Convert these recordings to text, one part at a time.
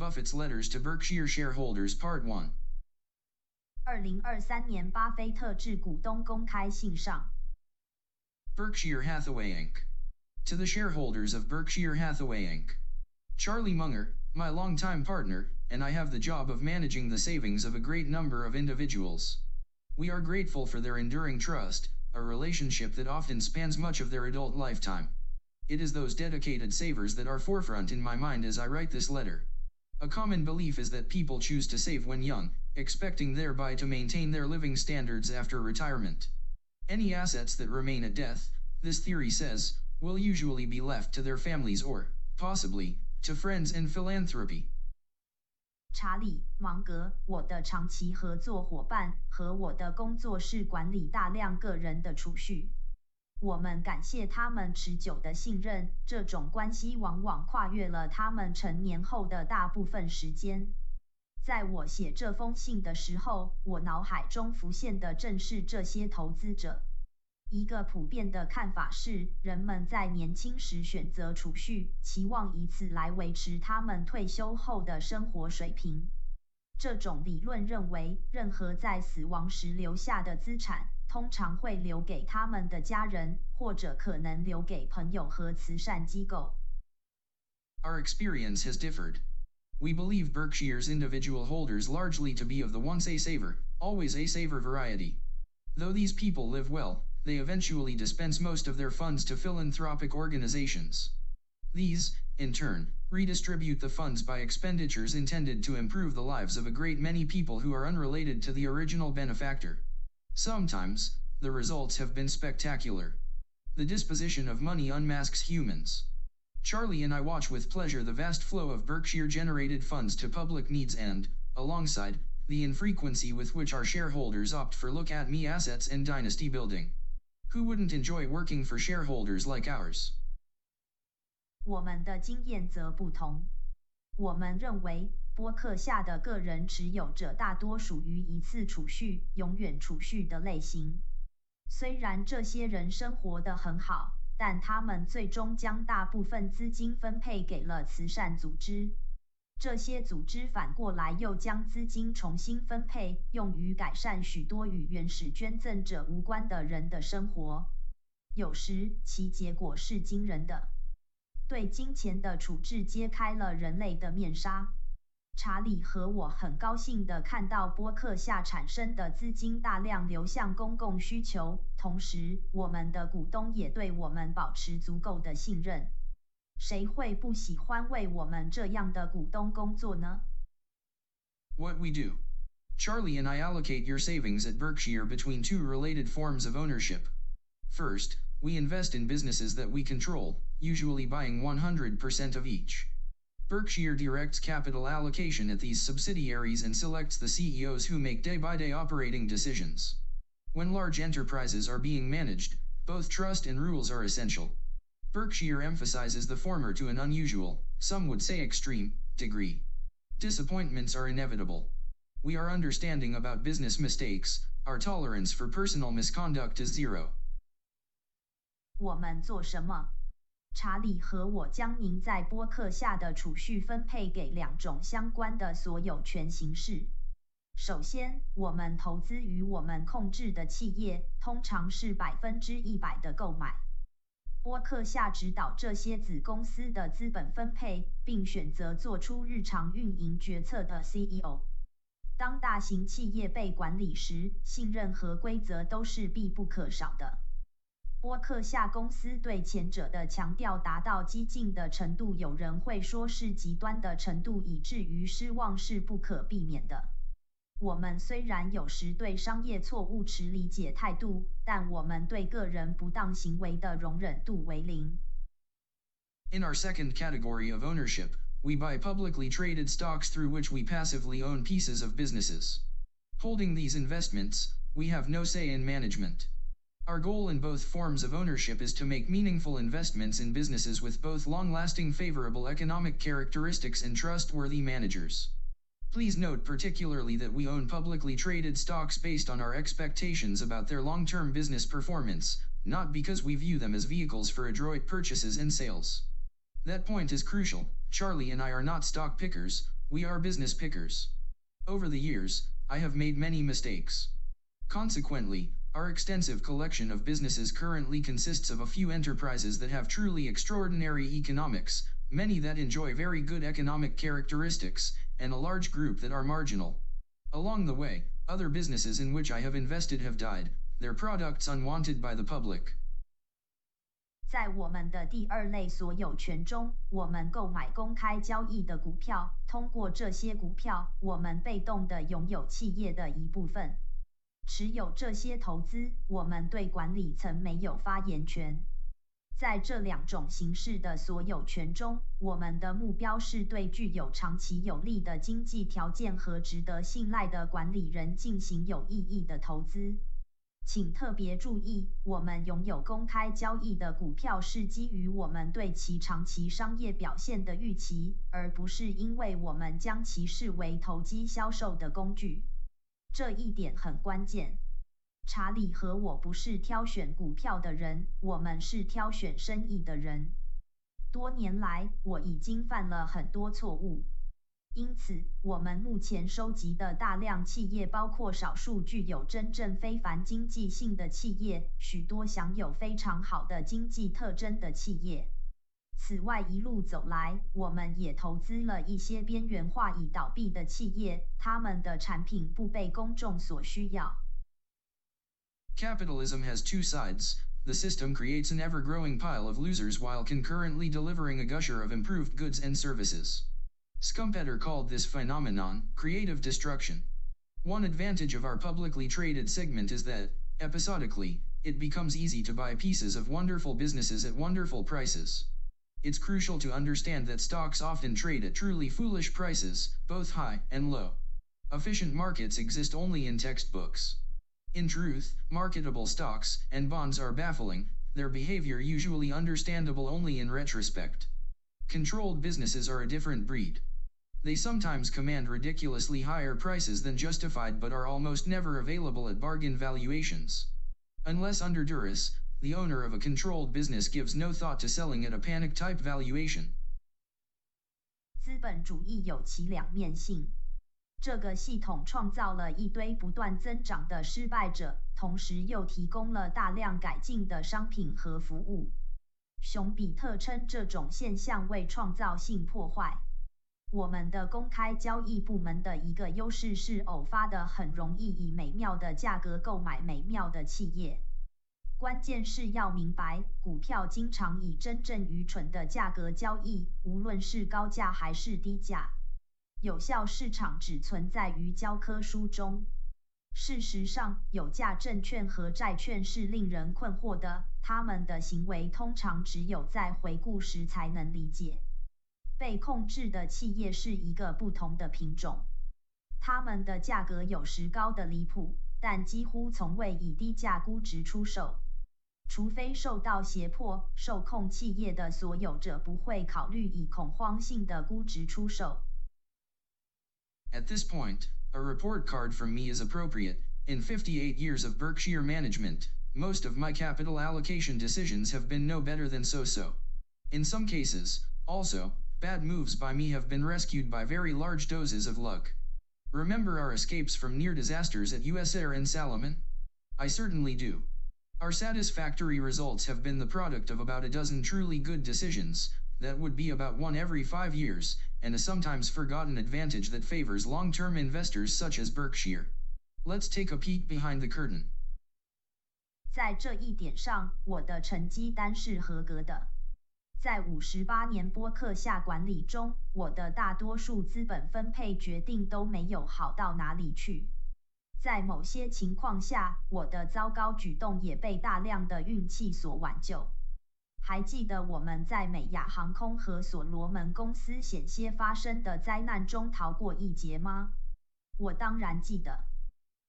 Buffett's letters to Berkshire shareholders Part 1. 二零二三年巴菲特致股东公开信上， Berkshire Hathaway Inc. To the shareholders of Berkshire Hathaway Inc. Charlie Munger, my longtime partner, and I have the job of managing the savings of a great number of individuals. We are grateful for their enduring trust, a relationship that often spans much of their adult lifetime. It is those dedicated savers that are forefront in my mind as I write this letter. A common belief is that people choose to save when young, expecting thereby to maintain their living standards after retirement. Any assets that remain at death, this theory says, will usually be left to their families or, possibly, to friends and philanthropy. 查理·芒格，我的长期合作伙伴和我的工作是管理大量个人的储蓄。 我们感谢他们持久的信任，这种关系往往跨越了他们成年后的大部分时间。在我写这封信的时候，我脑海中浮现的正是这些投资者。一个普遍的看法是，人们在年轻时选择储蓄，期望以此来维持他们退休后的生活水平。这种理论认为，任何在死亡时留下的资产，通常会留给他们的家人，或者可能留给朋友和慈善机构。 Our experience has differed. We believe Berkshire's individual holders largely to be of the once a saver, always a saver variety. Though these people live well, they eventually dispense most of their funds to philanthropic organizations. These, in turn, redistribute the funds by expenditures intended to improve the lives of a great many people who are unrelated to the original benefactor. Sometimes, the results have been spectacular. The disposition of money unmasks humans. Charlie and I watch with pleasure the vast flow of Berkshire generated funds to public needs and, alongside, the infrequency with which our shareholders opt for look at me assets and dynasty building. Who wouldn't enjoy working for shareholders like ours? 我们的经验则不同。我们认为，播客下的个人持有者大多属于一次储蓄、永远储蓄的类型。虽然这些人生活得很好，但他们最终将大部分资金分配给了慈善组织。这些组织反过来又将资金重新分配，用于改善许多与原始捐赠者无关的人的生活。有时，其结果是惊人的。对金钱的处置揭开了人类的面纱。查理和我很高兴地看到波克夏产生的资金大量流向公共需求，同时我们的股东也对我们保持足够的信任。谁会不喜欢为我们这样的股东工作呢？What we do. Charlie and I allocate your savings at Berkshire between two related forms of ownership. First, we invest in businesses that we control usually buying 100% of each. Berkshire directs capital allocation at these subsidiaries and selects the CEOs who make day by day operating decisions. When large enterprises are being managed, both trust and rules are essential. Berkshire emphasizes the former to an unusual, some would say extreme, degree. Disappointments are inevitable. We are understanding about business mistakes, our tolerance for personal misconduct is zero. 我们做什么？ 查理和我将您在播客下的储蓄分配给两种相关的所有权形式。首先，我们投资于我们控制的企业，通常是百分之一百的购买。播客下指导这些子公司的资本分配，并选择做出日常运营决策的 CEO。当大型企业被管理时，信任和规则都是必不可少的。播客下公司对前者的强调达到激进的程度，有人会说是极端的程度，以至于失望是不可避免的。我们虽然有时对商业错误持理解态度，但我们对个人不当行为的容忍度为零。 In our second category of ownership, we buy publicly traded stocks through which we passively own pieces of businesses. Holding these investments, we have no say in management. Our goal in both forms of ownership is to make meaningful investments in businesses with both long lasting favorable economic characteristics and trustworthy managers. Please note particularly that we own publicly traded stocks based on our expectations about their long term business performance, not because we view them as vehicles for adroit purchases and sales. That point is crucial. Charlie and I are not stock pickers, We are business pickers. Over the years, I have made many mistakes. Consequently, our extensive collection of businesses currently consists of a few enterprises that have truly extraordinary economics, many that enjoy very good economic characteristics, and a large group that are marginal. Along the way, other businesses in which I have invested have died, their products unwanted by the public. 在我们的第二类所有权中，我们购买公开交易的股票，通过这些股票，我们被动的拥有企业的一部分。 持有这些投资，我们对管理层没有发言权。在这两种形式的所有权中，我们的目标是对具有长期有利的经济条件和值得信赖的管理人进行有意义的投资。请特别注意，我们拥有公开交易的股票是基于我们对其长期商业表现的预期，而不是因为我们将其视为投机销售的工具。这一点很关键。查理和我不是挑选股票的人，我们是挑选生意的人。多年来，我已经犯了很多错误。因此，我们目前收集的大量企业包括少数具有真正非凡经济性的企业，许多享有非常好的经济特征的企业。此外，一路走来，我们也投资了一些边缘化已倒闭的企业，他们的产品不被公众所需要。Capitalism has two sides. The system creates an ever growing pile of losers while concurrently delivering a gusher of improved goods and services. Schumpeter called this phenomenon creative destruction. One advantage of our publicly traded segment is that, episodically, it becomes easy to buy pieces of wonderful businesses at wonderful prices. It's crucial to understand that stocks often trade at truly foolish prices, both high and low. Efficient markets exist only in textbooks. In truth, marketable stocks and bonds are baffling, their behavior usually understandable only in retrospect. Controlled businesses are a different breed. They sometimes command ridiculously higher prices than justified but are almost never available at bargain valuations. Unless under duress, the owner of a controlled business gives no thought to selling at a panic type valuation. 资本主义有其两面性。这个系统创造了一堆不断增长的失败者，同时又提供了大量改进的商品和服务。熊彼特称这种现象为创造性破坏。我们的公开交易部门的一个优势是偶发的很容易以美妙的价格购买美妙的企业。关键是要明白，股票经常以真正愚蠢的价格交易，无论是高价还是低价。有效市场只存在于教科书中。事实上，有价证券和债券是令人困惑的，他们的行为通常只有在回顾时才能理解。被控制的企业是一个不同的品种，它们的价格有时高的离谱，但几乎从未以低价估值出售。除非受到胁迫，受控企业的所有者不会考虑以恐慌性的估值出售。At this point, a report card from me is appropriate. In 58 years of Berkshire management, most of my capital allocation decisions have been no better than so-so. In some cases, also, bad moves by me have been rescued by very large doses of luck. Remember our escapes from near disasters at US Air and Salomon? I certainly do. Our satisfactory results have been the product of about a dozen truly good decisions, that would be about one every five years, and a sometimes forgotten advantage that favors long-term investors such as Berkshire. Let's take a peek behind the curtain. 在这一点上，我的成绩单是合格的。在五十八年波克夏管理中，我的大多数资本分配决定都没有好到哪里去。在某些情况下，我的糟糕举动也被大量的运气所挽救。还记得我们在美亚航空和所罗门公司险些发生的灾难中逃过一劫吗？我当然记得。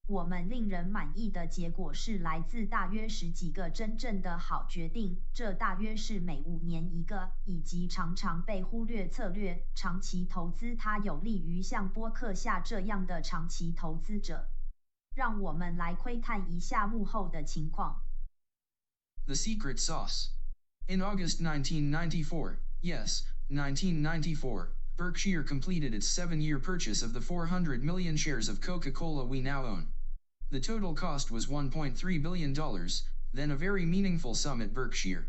我们令人满意的结果是来自大约十几个真正的好决定，这大约是每五年一个，以及常常被忽略策略。长期投资它有利于像波克夏这样的长期投资者。让我们来窥探一下幕后的情况。The secret sauce. In August 1994, yes, 1994, Berkshire completed its seven-year purchase of the 400 million shares of Coca-Cola we now own. The total cost was $1.3 billion, then a very meaningful sum at Berkshire.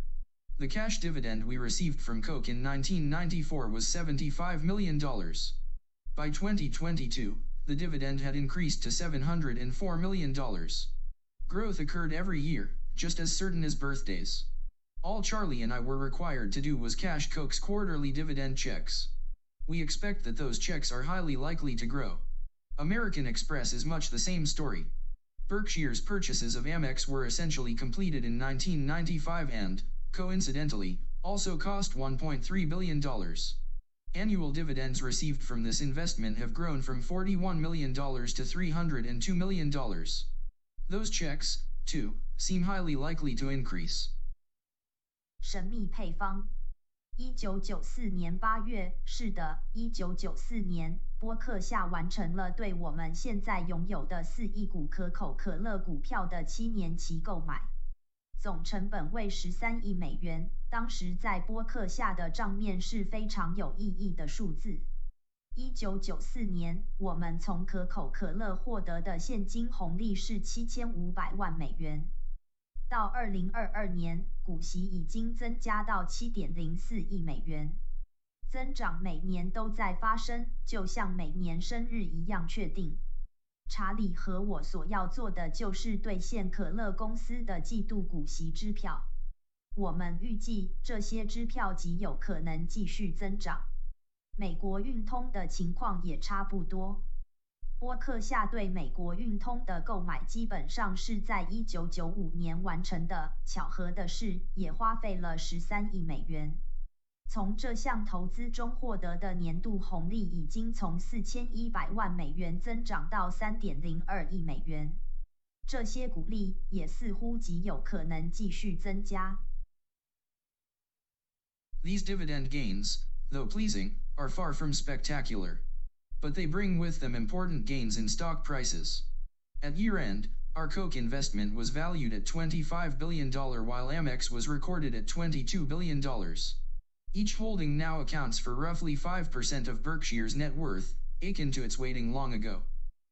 The cash dividend we received from Coke in 1994 was $75 million. By 2022, the dividend had increased to $704 million. Growth occurred every year, just as certain as birthdays. All Charlie and I were required to do was cash Coke's quarterly dividend checks. We expect that those checks are highly likely to grow. American Express is much the same story. Berkshire's purchases of Amex were essentially completed in 1995 and, coincidentally, also cost $1.3 billion. Annual dividends received from this investment have grown from $41 million to $302 million. Those checks, too, seem highly likely to increase. 神秘配方。一九九四年八月，是的，一九九四年，波克夏完成了对我们现在拥有的四亿股可口可乐股票的七年期购买，总成本为十三亿美元。 当时在波克下的账面是非常有意义的数字。一九九四年，我们从可口可乐获得的现金红利是七千五百万美元。到二零二二年，股息已经增加到七点零四亿美元，增长每年都在发生，就像每年生日一样确定。查理和我所要做的就是兑现可乐公司的季度股息支票。我们预计这些支票极有可能继续增长。美国运通的情况也差不多。波克夏对美国运通的购买基本上是在一九九五年完成的。巧合的是，也花费了十三亿美元。从这项投资中获得的年度红利已经从四千一百万美元增长到三点零二亿美元。这些股利也似乎极有可能继续增加。These dividend gains, though pleasing, are far from spectacular. but they bring with them important gains in stock prices. At year-end, our Coke investment was valued at $25 billion while Amex was recorded at $22 billion. Each holding now accounts for roughly 5% of Berkshire's net worth, akin to its weighting long ago.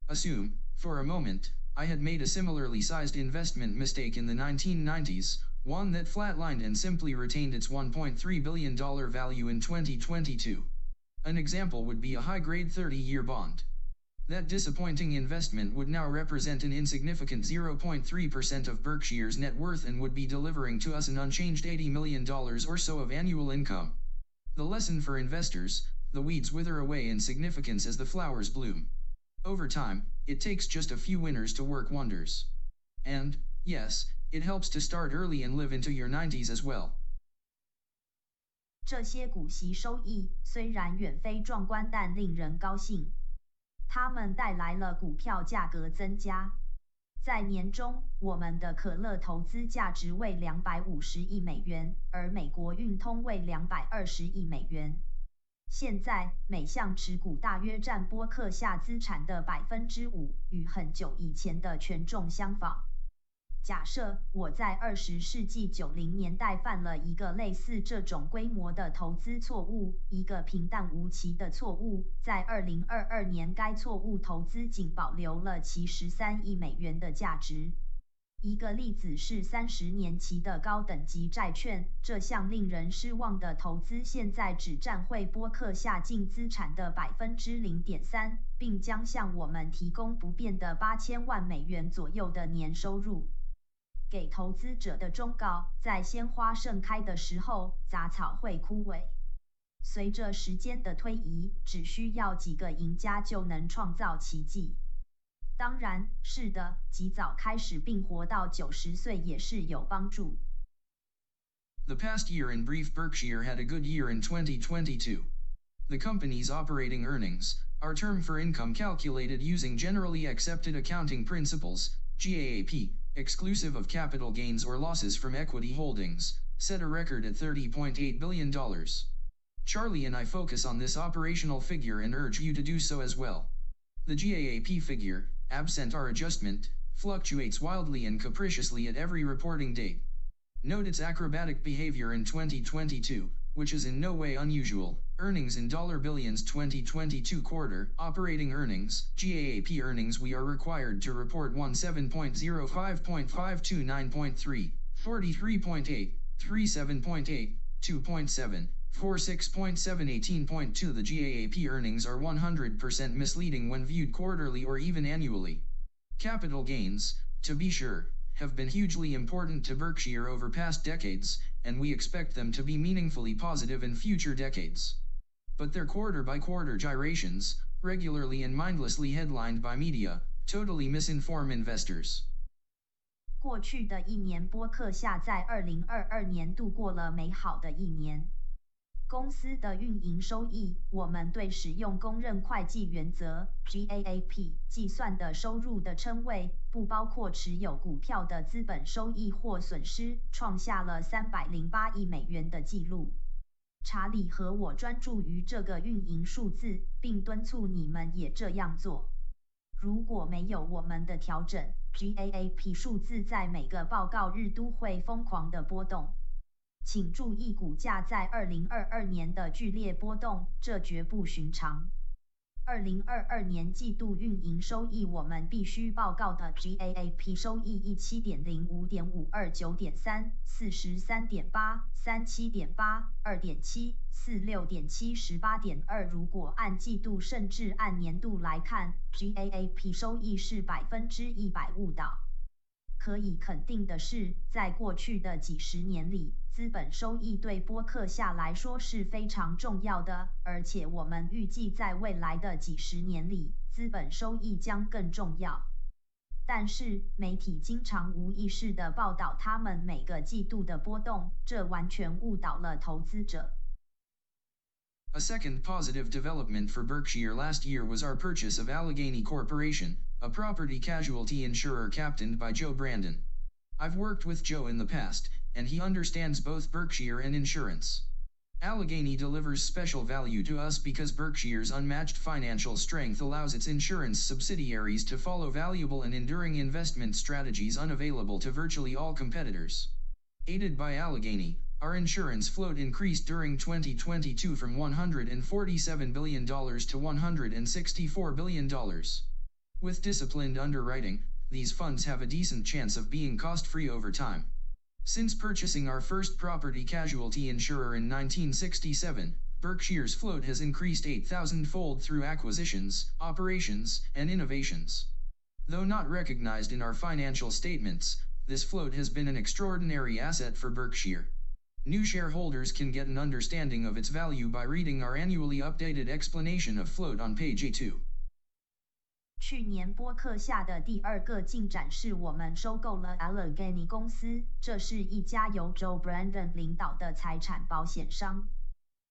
Assume, for a moment, I had made a similarly sized investment mistake in the 1990s, one that flatlined and simply retained its $1.3 billion value in 2022. An example would be a high-grade 30-year bond. That disappointing investment would now represent an insignificant 0.3% of Berkshire's net worth and would be delivering to us an unchanged $80 million or so of annual income. The lesson for investors, the weeds wither away in significance as the flowers bloom. Over time, it takes just a few winners to work wonders. And, yes, it helps to start early and live into your 90s as well. 这些股息收益虽然远非壮观，但令人高兴。它们带来了股票价格增加。在年中，我们的可乐投资价值为两百五十亿美元，而美国运通为两百二十亿美元。现在，每项持股大约占波克夏资产的百分之五，与很久以前的权重相仿。假设我在二十世纪九零年代犯了一个类似这种规模的投资错误，一个平淡无奇的错误，在二零二二年该错误投资仅保留了其十三亿美元的价值。一个例子是三十年期的高等级债券，这项令人失望的投资现在只占会波克下净资产的百分之零点三，并将向我们提供不变的八千万美元左右的年收入。给投资者的忠告：在鲜花盛开的时候，杂草会枯萎。随着时间的推移，只需要几个赢家就能创造奇迹。当然，是的，及早开始并活到九十岁也是有帮助。The past year in brief Berkshire had a good year in 2022. The company's operating earnings, our term for income calculated using generally accepted accounting principles, GAAP, exclusive of capital gains or losses from equity holdings, set a record at $30.8 billion. Charlie and I focus on this operational figure and urge you to do so as well. The GAAP figure, absent our adjustment, fluctuates wildly and capriciously at every reporting date. Note its acrobatic behavior in 2022, which is in no way unusual. Earnings in dollar billions 2022 quarter, operating earnings, GAAP earnings we are required to report 17.05.529.3, 43.8, 37.8, 2.7, 46.7 18.2 The GAAP earnings are 100% misleading when viewed quarterly or even annually. Capital gains, to be sure, have been hugely important to Berkshire over past decades, and we expect them to be meaningfully positive in future decades. But their quarter by quarter gyrations, regularly and mindlessly headlined by media, totally misinform investors. 过去的一年，播客下在二零二二年度过了美好的一年。公司的运营收益，我们对使用公认会计原则 （GAAP） 计算的收入的称谓，不包括持有股票的资本收益或损失，创下了三百零八亿美元的纪录。查理和我专注于这个运营数字，并敦促你们也这样做。如果没有我们的调整，GAAP 数字在每个报告日都会疯狂的波动。请注意股价在二零二二年的剧烈波动，这绝不寻常。二零二二年季度运营收益，我们必须报告的 GAAP 收益一七点零五点五二九点三四十三点八三七点八二点七四六点七十八点二。如果按季度甚至按年度来看，GAAP 收益是百分之一百误导。可以肯定的是，在过去的几十年里。资本收益对波克夏来说是非常重要的，而且我们预计在未来的几十年里，资本收益将更重要。但是，媒体经常无意识地报道他们每个季度的波动，这完全误导了投资者。A second positive development for Berkshire last year was our purchase of Allegheny Corporation, a property casualty insurer captained by Joe Brandon. I've worked with Joe in the past, and he understands both Berkshire and insurance. Allegheny delivers special value to us because Berkshire's unmatched financial strength allows its insurance subsidiaries to follow valuable and enduring investment strategies unavailable to virtually all competitors. Aided by Allegheny, our insurance float increased during 2022 from $147 billion to $164 billion. With disciplined underwriting, these funds have a decent chance of being cost-free over time. Since purchasing our first property casualty insurer in 1967, Berkshire's float has increased 8,000-fold through acquisitions, operations, and innovations. Though not recognized in our financial statements, this float has been an extraordinary asset for Berkshire. New shareholders can get an understanding of its value by reading our annually updated explanation of float on page A2. 去年播客下的第二个进展是我们收购了 Allegheny 公司，这是一家由 Joe Brandon 领导的财产保险商。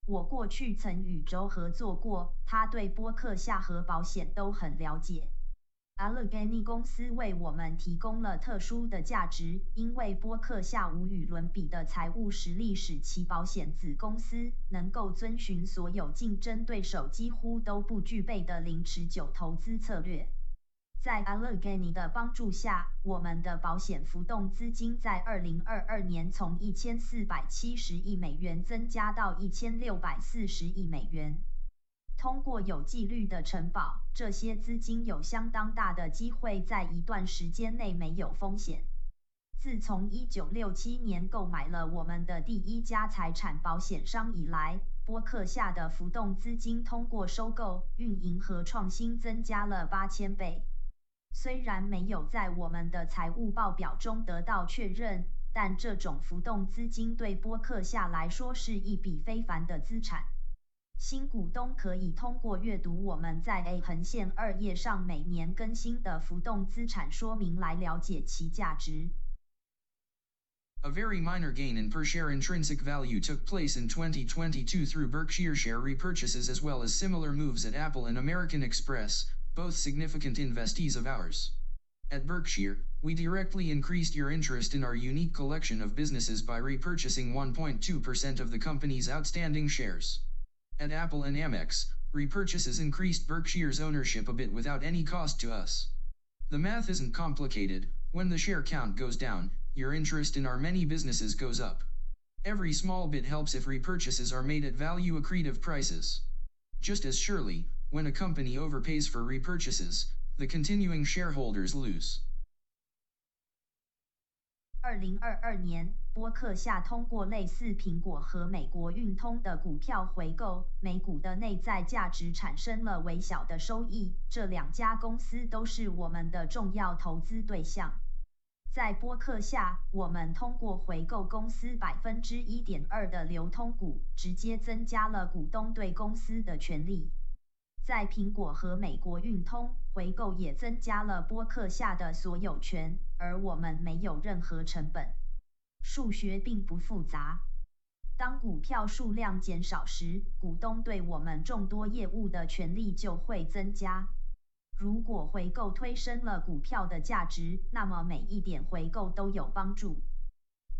我过去曾与 Joe 合作过，他对播客下和保险都很了解。Allegheny 公司为我们提供了特殊的价值，因为波克夏无与伦比的财务实力使其保险子公司能够遵循所有竞争对手几乎都不具备的零持久投资策略。在 Allegheny 的帮助下，我们的保险浮动资金在2022年从1470亿美元增加到1640亿美元。通过有纪律的承保，这些资金有相当大的机会在一段时间内没有风险。自从1967年购买了我们的第一家财产保险商以来，波克夏的浮动资金通过收购、运营和创新增加了八千倍。虽然没有在我们的财务报表中得到确认，但这种浮动资金对波克夏来说是一笔非凡的资产。新股东可以通过阅读我们在 A 横线二页上每年更新的浮动资产说明来了解其价值。A very minor gain in per share intrinsic value took place in 2022 through Berkshire share repurchases as well as similar moves at Apple and American Express, both significant investees of ours. At Berkshire, we directly increased your interest in our unique collection of businesses by repurchasing 1.2% of the company's outstanding shares. At Apple and Amex, repurchases increased Berkshire's ownership a bit without any cost to us. The math isn't complicated, when the share count goes down, your interest in our many businesses goes up. Every small bit helps if repurchases are made at value accretive prices. Just as surely, when a company overpays for repurchases, the continuing shareholders lose. 二零二二年，波克夏通过类似苹果和美国运通的股票回购，每股的内在价值产生了微小的收益。这两家公司都是我们的重要投资对象。在波克夏，我们通过回购公司百分之一点二的流通股，直接增加了股东对公司的权利。在苹果和美国运通回购也增加了波克下的所有权，而我们没有任何成本。数学并不复杂。当股票数量减少时，股东对我们众多业务的权利就会增加。如果回购推升了股票的价值，那么每一点回购都有帮助。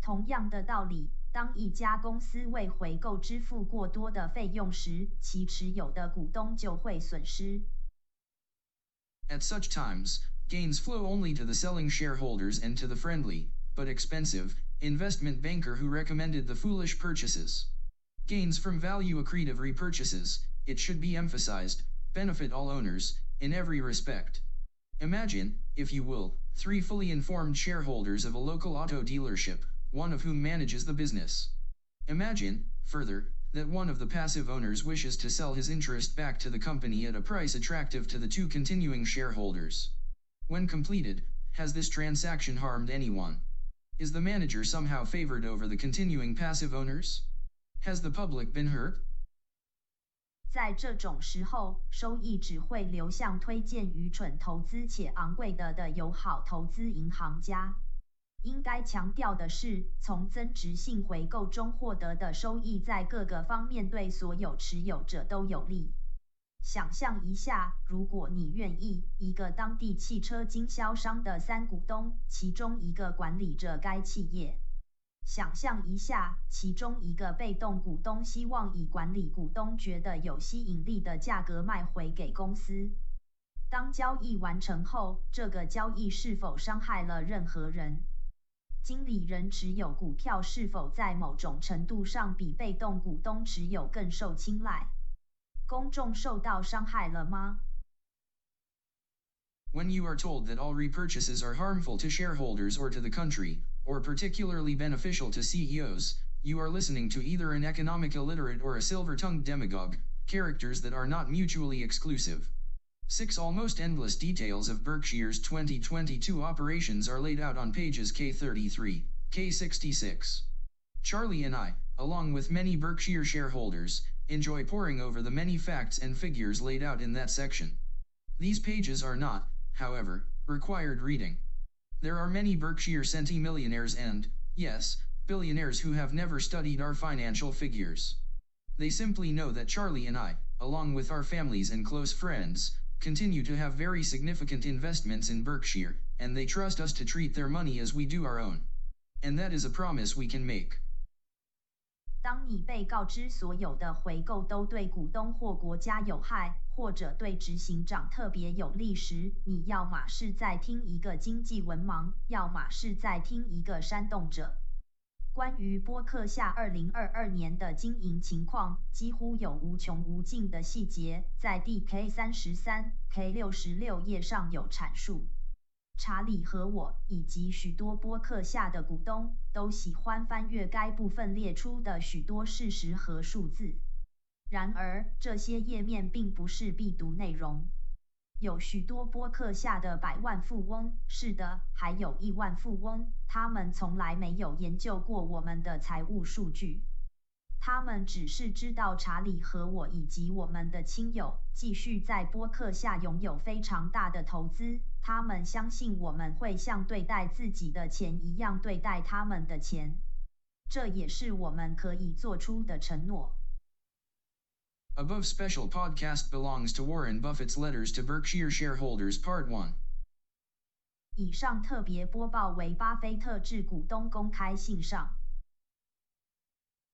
同样的道理。当一家公司为回购支付过多的费用时，其持有的股东就会损失。At such times, gains flow only to the selling shareholders and to the friendly, but expensive, investment banker who recommended the foolish purchases. Gains from value accretive repurchases, it should be emphasized, benefit all owners, in every respect. Imagine, if you will, three fully informed shareholders of a local auto dealership, one of whom manages the business. Imagine, further, that one of the passive owners wishes to sell his interest back to the company at a price attractive to the two continuing shareholders. When completed, has this transaction harmed anyone? Is the manager somehow favored over the continuing passive owners? Has the public been hurt? 在这种时候，收益只会流向推荐愚蠢投资且昂贵的的友好投资银行家。 应该强调的是，从增值性回购中获得的收益在各个方面对所有持有者都有利。想象一下，如果你愿意，一个当地汽车经销商的三股东，其中一个管理着该企业。想象一下，其中一个被动股东希望以管理股东觉得有吸引力的价格卖回给公司。当交易完成后，这个交易是否伤害了任何人？经理人持有股票是否在某种程度上比被动股东持有更受青睐？公众受到伤害了吗？When you are told that all repurchases are harmful to shareholders or to the country, or particularly beneficial to CEOs, you are listening to either an economic illiterate or a silver-tongued demagogue, characters that are not mutually exclusive. Six almost endless details of Berkshire's 2022 operations are laid out on pages K33, K66. Charlie and I, along with many Berkshire shareholders, enjoy poring over the many facts and figures laid out in that section. These pages are not, however, required reading. There are many Berkshire centimillionaires and, yes, billionaires who have never studied our financial figures. They simply know that Charlie and I, along with our families and close friends, continue to have very significant investments in Berkshire, and they trust us to treat their money as we do our own. And that is a promise we can make. 当你被告知所有的回购都对股东或国家有害，或者对执行长特别有利时，你要么是在听一个经济文盲，要么是在听一个煽动者。 关于波克夏二零二二年的经营情况，几乎有无穷无尽的细节，在第 K 三十三、K 六十六页上有阐述。查理和我以及许多波克夏的股东都喜欢翻阅该部分列出的许多事实和数字。然而，这些页面并不是必读内容。有许多播客下的百万富翁，是的，还有亿万富翁，他们从来没有研究过我们的财务数据，他们只是知道查理和我以及我们的亲友继续在播客下拥有非常大的投资，他们相信我们会像对待自己的钱一样对待他们的钱，这也是我们可以做出的承诺。Above special podcast belongs to Warren Buffett's letters to Berkshire shareholders Part 1. 以上特别播报为巴菲特致股东公开信上。